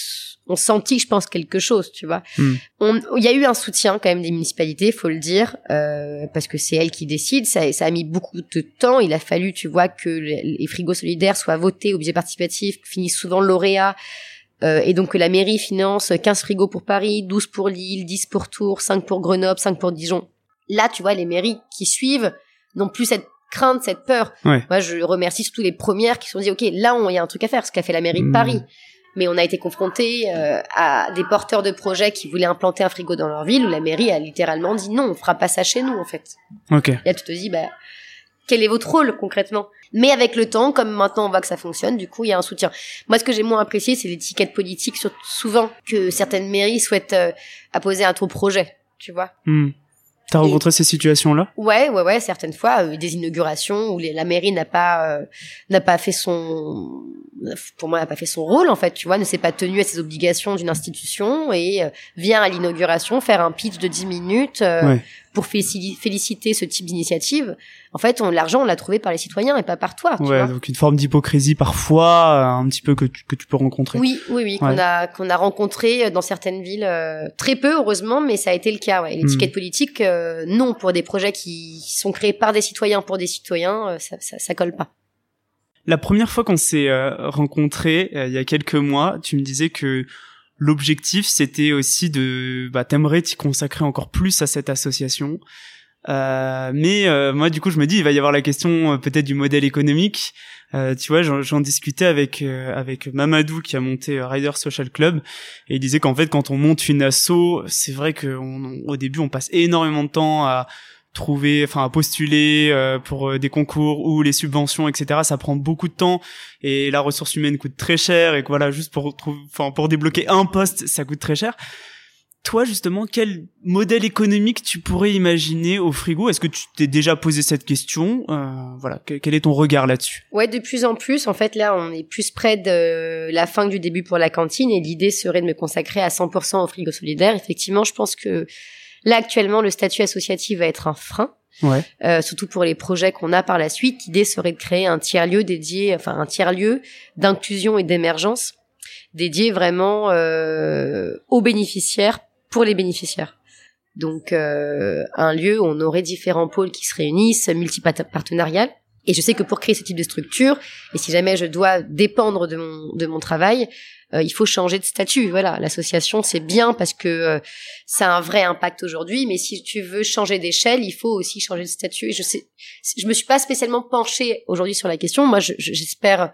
ont senti, je pense, quelque chose, tu vois. Hmm. Il y a eu un soutien quand même des municipalités, faut le dire, euh, parce que c'est elles qui décident. Ça, ça, a mis beaucoup de temps. Il a fallu, tu vois, que les frigos solidaires soient votés au budget participatif, finissent souvent lauréats. Euh, et donc que la mairie finance 15 frigos pour Paris, 12 pour Lille, 10 pour Tours, 5 pour Grenoble, 5 pour Dijon. Là, tu vois, les mairies qui suivent n'ont plus cette crainte, cette peur. Moi, je remercie surtout les premières qui se sont dit, OK, là, il y a un truc à faire, ce qu'a fait la mairie de hmm. Paris mais on a été confronté euh, à des porteurs de projets qui voulaient implanter un frigo dans leur ville où la mairie a littéralement dit non, on fera pas ça chez nous en fait. Ok. Et là tu te dis bah quel est votre rôle concrètement? Mais avec le temps, comme maintenant on voit que ça fonctionne, du coup il y a un soutien. Moi ce que j'ai moins apprécié c'est l'étiquette politique, souvent que certaines mairies souhaitent euh, apposer à ton projet, tu vois? Hmm. T'as rencontré ces situations-là? Ouais, ouais, ouais, certaines fois, euh, des inaugurations où la mairie n'a pas euh, n'a pas fait son, pour moi, n'a pas fait son rôle en fait, tu vois, ne s'est pas tenu à ses obligations d'une institution et euh, vient à l'inauguration faire un pitch de 10 minutes pour féliciter ce type d'initiative. En fait, l'argent, on l'a trouvé par les citoyens et pas par toi. Tu ouais, donc une forme d'hypocrisie parfois, un petit peu que tu, que tu peux rencontrer. Oui, oui, oui, qu'on a qu'on a rencontré dans certaines villes, très peu heureusement, mais ça a été le cas. Ouais. L'étiquette hmm. politique euh, non pour des projets qui sont créés par des citoyens pour des citoyens, euh, ça, ça, ça, colle pas. La première fois qu'on s'est euh, rencontrés il y a quelques mois, tu me disais que l'objectif c'était aussi de bah t'aimerais t'y consacrer encore plus à cette association. mais moi du coup je me dis il va y avoir la question peut-être du modèle économique. Euh, tu vois, j'en discutais avec euh, avec Mamadou qui a monté euh, Rider Social Club et il disait qu'en fait quand on monte une asso, c'est vrai qu'au début on passe énormément de temps à trouver, enfin postuler pour des concours ou les subventions, etc. Ça prend beaucoup de temps et la ressource humaine coûte très cher et que voilà juste pour enfin pour débloquer un poste ça coûte très cher toi justement, quel modèle économique tu pourrais imaginer au frigo? Est-ce que tu t'es déjà posé cette question? Euh, Voilà, quel est ton regard là-dessus? Ouais, de plus en plus. En fait, là, on est plus près de la fin du début pour la cantine et l'idée serait de me consacrer à 100% au frigo solidaire. Effectivement, je pense que là actuellement, le statut associatif va être un frein. Ouais. Euh, surtout pour les projets qu'on a par la suite. L'idée serait de créer un tiers lieu dédié, enfin un tiers lieu d'inclusion et d'émergence dédié vraiment euh, aux bénéficiaires pour les bénéficiaires. Donc euh, un lieu où on aurait différents pôles qui se réunissent, multipartenarial. Et je sais que pour créer ce type de structure, et si jamais je dois dépendre de mon travail, euh, il faut changer de statut. Voilà, l'association c'est bien parce que euh, ça a un vrai impact aujourd'hui, mais si tu veux changer d'échelle, il faut aussi changer de statut. Et je sais, je me suis pas spécialement penchée aujourd'hui sur la question. Moi, j'espère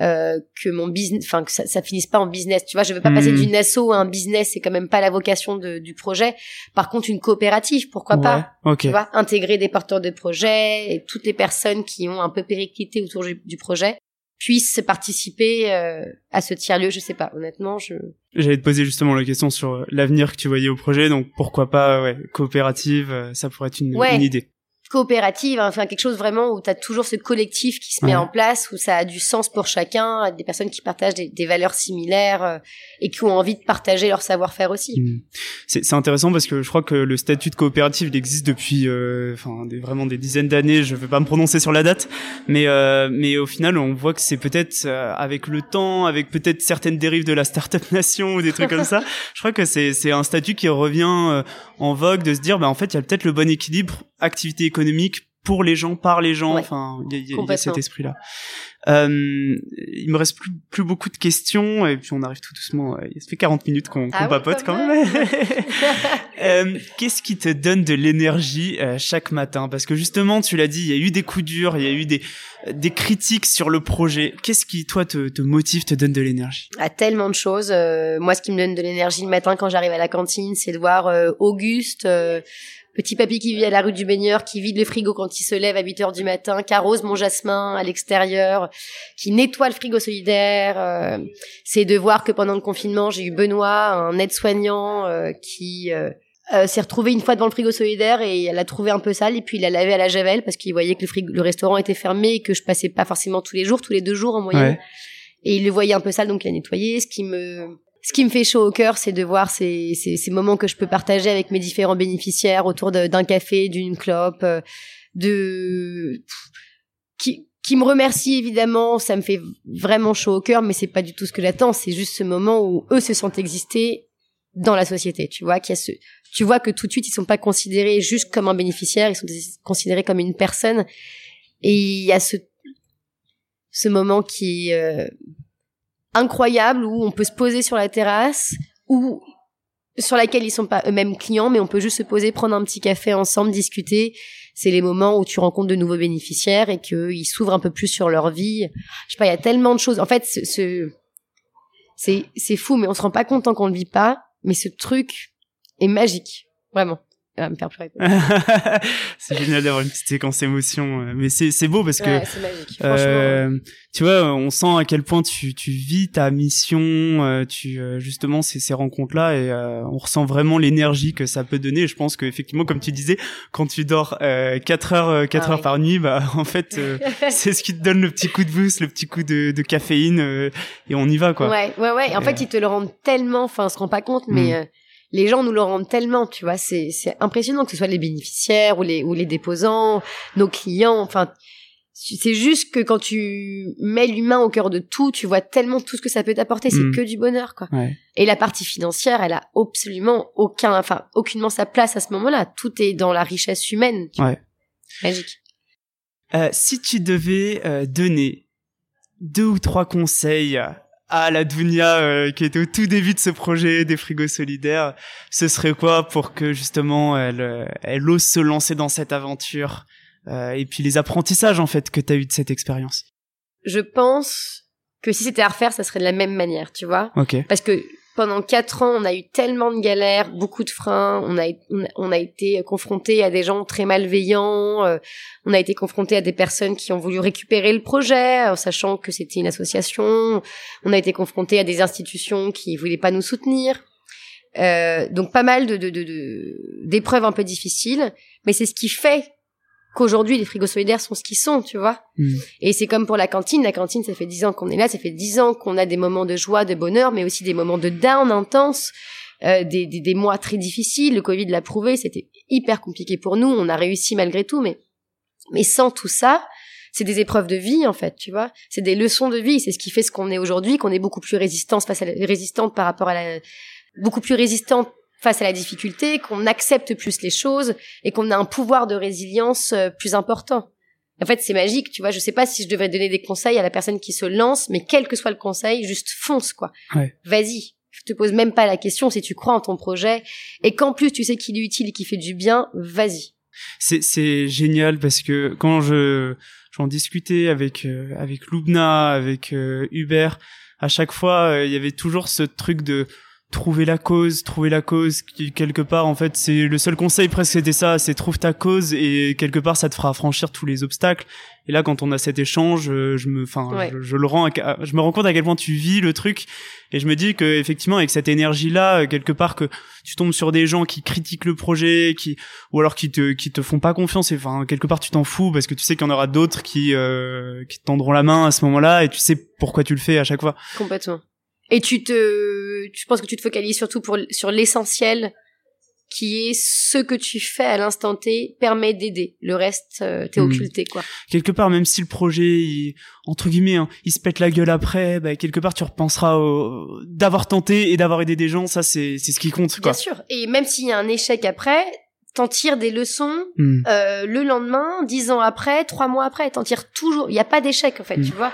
euh, que mon business, enfin que ça, ça finisse pas en business. Tu vois, je veux pas passer hmm. d'une asso à un business, c'est quand même pas la vocation de, du projet. Par contre, une coopérative, pourquoi pas Tu vois, intégrer des porteurs de projets et toutes les personnes qui ont un peu périclité autour du, projet puissent participer euh, à ce tiers lieu. Je sais pas, honnêtement, je. J'allais te poser justement la question sur l'avenir que tu voyais au projet, donc pourquoi pas, ouais, coopérative, euh, ça pourrait être une, une idée coopérative, hein, enfin quelque chose vraiment où tu as toujours ce collectif qui se met en place, où ça a du sens pour chacun, des personnes qui partagent des, valeurs similaires euh, et qui ont envie de partager leur savoir-faire aussi. Mmh. C'est intéressant parce que je crois que le statut de coopérative il existe depuis euh, enfin des, vraiment des dizaines d'années, je vais pas me prononcer sur la date, mais euh, mais au final on voit que c'est peut-être avec le temps, avec peut-être certaines dérives de la startup nation ou des trucs comme ça, je crois que c'est c'est un statut qui revient en vogue de se dire bah en fait il y a peut-être le bon équilibre activité économique pour les gens, par les gens. Enfin, il y, a cet esprit-là. Euh, il me reste plus, plus beaucoup de questions et puis on arrive tout doucement. Euh, ça fait 40 minutes qu'on ah papote quand même. euh, Qu'est-ce qui te donne de l'énergie euh, chaque matin? Parce que justement, tu l'as dit, il y a eu des coups durs, il y a eu des, des critiques sur le projet. Qu'est-ce qui, toi, te, te motive, te donne de l'énergie? À tellement de choses. moi, ce qui me donne de l'énergie le matin quand j'arrive à la cantine, c'est de voir Auguste petit papy qui vit à la rue du Baigneur, qui vide le frigo quand il se lève à 8 heures du matin, qui arrose mon jasmin à l'extérieur, qui nettoie le frigo solidaire. Euh, c'est de voir que pendant le confinement, j'ai eu Benoît, un aide-soignant, euh, qui euh, s'est retrouvé une fois devant le frigo solidaire et elle a trouvé un peu sale et puis il a lavé à la javel parce qu'il voyait que le, frigo, le restaurant était fermé et que je passais pas forcément tous les jours, tous les deux jours en moyenne. Et il le voyait un peu sale, donc il a nettoyé. Ce qui me ce qui me fait chaud au cœur, c'est de voir ces, ces, moments que je peux partager avec mes différents bénéficiaires autour d'un café, d'une clope, euh, de qui, me remercie évidemment. Ça me fait vraiment chaud au cœur, mais c'est pas du tout ce que j'attends. C'est juste ce moment où eux se sentent exister dans la société. Tu vois qu'il ce, tu vois que tout de suite ils sont pas considérés juste comme un bénéficiaire, ils sont considérés comme une personne. Et il y a ce ce moment qui euh, incroyable où on peut se poser sur la terrasse ou sur laquelle ils sont pas eux-mêmes clients, mais on peut juste se poser, prendre un petit café ensemble, discuter. C'est les moments où tu rencontres de nouveaux bénéficiaires et qu'ils s'ouvrent un peu plus sur leur vie. Je sais pas, il y a tellement de choses. En fait, ce, c'est, c'est fou, mais on se rend pas compte tant qu'on le vit pas. Mais ce truc est magique. Vraiment me faire pleurer. c'est génial d'avoir une petite séquence émotion, euh, mais c'est c'est beau parce que euh, tu vois, on sent à quel point tu tu vis ta mission, euh, tu euh, justement ces ces rencontres là et on ressent vraiment l'énergie que ça peut donner. je pense que effectivement, comme tu disais, quand tu dors 4 heures 4 ah heures par nuit, bah en fait c'est ce qui te donne le petit coup de boost, le petit coup de, de caféine et on y va quoi. Ouais ouais ouais. En fait, ils te le rendent tellement, enfin, on se rend pas compte, mais mm les gens nous le rendent tellement, tu vois, c'est c'est impressionnant que ce soit les bénéficiaires ou les ou les déposants, nos clients, enfin c'est juste que quand tu mets l'humain au cœur de tout, tu vois tellement tout ce que ça peut t'apporter, c'est mm. que du bonheur quoi. Et la partie financière, elle a absolument aucun enfin aucunement sa place à ce moment-là, tout est dans la richesse humaine. Ouais. Magique. Euh, si tu devais euh, donner deux ou trois conseils à la Dunia euh, qui était au tout début de ce projet des frigos solidaires, ce serait quoi pour que justement elle, euh, elle ose se lancer dans cette aventure euh, et puis les apprentissages en fait que tu as eu de cette expérience? Je pense que si c'était à refaire, ça serait de la même manière, tu vois? Ok. Parce que pendant quatre ans, on a eu tellement de galères, beaucoup de freins. On a, été confronté à des gens très malveillants. Euh, on a été confronté à des personnes qui ont voulu récupérer le projet, en sachant que c'était une association. On a été confronté à des institutions qui voulaient pas nous soutenir. Euh, donc pas mal d'épreuves un peu difficiles, mais c'est ce qui fait qu'aujourd'hui les frigos solidaires sont ce qu'ils sont, tu vois. Hmm. Et c'est comme pour la cantine, la cantine ça fait dix ans qu'on est là, ça fait dix ans qu'on a des moments de joie, de bonheur, mais aussi des moments de down intense, euh, des, des, des, mois très difficiles. Le Covid l'a prouvé, c'était hyper compliqué pour nous, on a réussi malgré tout, mais mais sans tout ça, c'est des épreuves de vie en fait, tu vois. C'est des leçons de vie, c'est ce qui fait ce qu'on est aujourd'hui, qu'on est beaucoup plus résistante face à la, résistante par rapport à la beaucoup plus résistante face à la difficulté, qu'on accepte plus les choses et qu'on a un pouvoir de résilience euh, plus important. En fait, c'est magique, tu vois. Je sais pas si je devrais donner des conseils à la personne qui se lance, mais quel que soit le conseil, juste fonce, quoi. Vas-y. Je te pose même pas la question si tu crois en ton projet et qu'en plus tu sais qu'il est utile et qu'il fait du bien, vas-y. C'est c'est génial parce que quand je j'en discutais avec euh, avec Lubna, avec euh, Hubert, à chaque fois il y avait toujours ce truc de trouver la cause, trouver la cause quelque part en fait c'est le seul conseil presque c'était ça, c'est trouve ta cause et quelque part ça te fera franchir tous les obstacles. Et là quand on a cet échange, euh, je me enfin je, le rends je me rends compte à quel point tu vis le truc et je me dis que effectivement avec cette énergie là quelque part que tu tombes sur des gens qui critiquent le projet, qui ou alors qui te qui te font pas confiance et enfin quelque part tu t'en fous parce que tu sais qu'il y en aura d'autres qui euh, qui te tendront la main à ce moment-là et tu sais pourquoi tu le fais à chaque fois. Complètement. Et tu te, tu penses que tu te focalises surtout pour, sur l'essentiel, qui est ce que tu fais à l'instant T permet d'aider. Le reste, euh, t'es hmm. occulté, quoi. Quelque part, même si le projet, entre guillemets, hein, il se pète la gueule après, bah, quelque part, tu repenseras d'avoir tenté et d'avoir aidé des gens. Ça, c'est, c'est ce qui compte, quoi. Bien sûr. Et même s'il y a un échec après, t'en tires des leçons Hmm. euh, le lendemain, dix ans après, trois mois après, t'en tires toujours. Il n'y a pas d'échec en fait, Mm. tu vois.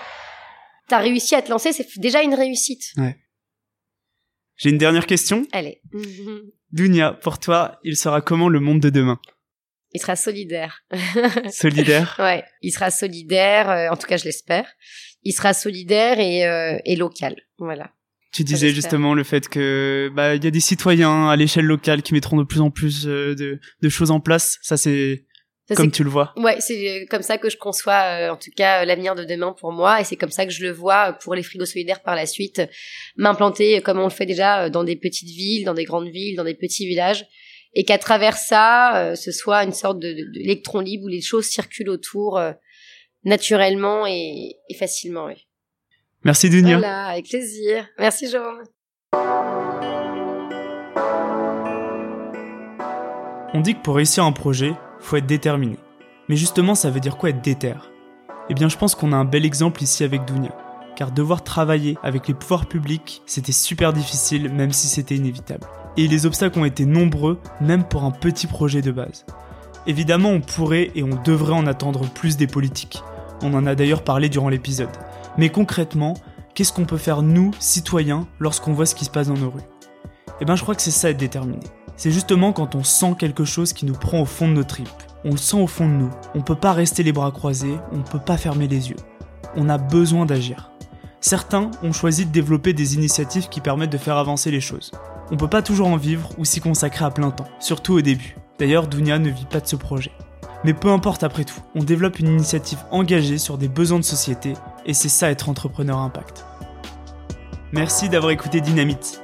T'as réussi à te lancer, c'est déjà une réussite. J'ai une dernière question. Allez. Dunia, pour toi, il sera comment le monde de demain? Il sera solidaire. Solidaire? Ouais, il sera solidaire, euh, en tout cas je l'espère. Il sera solidaire et, euh, et local. Voilà. Tu disais justement le fait que bah il y a des citoyens à l'échelle locale qui mettront de plus en plus euh, de, de choses en place. Ça c'est Ça, comme tu le vois. Ouais, c'est comme ça que je conçois, euh, en tout cas, euh, l'avenir de demain pour moi, et c'est comme ça que je le vois euh, pour les frigos solidaires par la suite, m'implanter comme on le fait déjà dans des petites villes, dans des grandes villes, dans des petits villages, et qu'à travers ça, euh, ce soit une sorte de, de- d'électron libre où les choses circulent autour euh, naturellement et, et facilement. Oui. Merci Dunia. Voilà, avec plaisir. Merci Jérôme. On dit que pour réussir un projet, faut être déterminé. Mais justement, ça veut dire quoi être déter? Eh bien, je pense qu'on a un bel exemple ici avec Dunia. Car devoir travailler avec les pouvoirs publics, c'était super difficile, même si c'était inévitable. Et les obstacles ont été nombreux, même pour un petit projet de base. Évidemment, on pourrait et on devrait en attendre plus des politiques. On en a d'ailleurs parlé durant l'épisode. Mais concrètement, qu'est-ce qu'on peut faire nous, citoyens, lorsqu'on voit ce qui se passe dans nos rues? Eh bien, je crois que c'est ça être déterminé. C'est justement quand on sent quelque chose qui nous prend au fond de nos tripes. On le sent au fond de nous. On peut pas rester les bras croisés, on peut pas fermer les yeux. On a besoin d'agir. Certains ont choisi de développer des initiatives qui permettent de faire avancer les choses. On peut pas toujours en vivre ou s'y consacrer à plein temps, surtout au début. D'ailleurs, Dunia ne vit pas de ce projet. Mais peu importe après tout, on développe une initiative engagée sur des besoins de société, et c'est ça être entrepreneur impact. Merci d'avoir écouté Dynamite.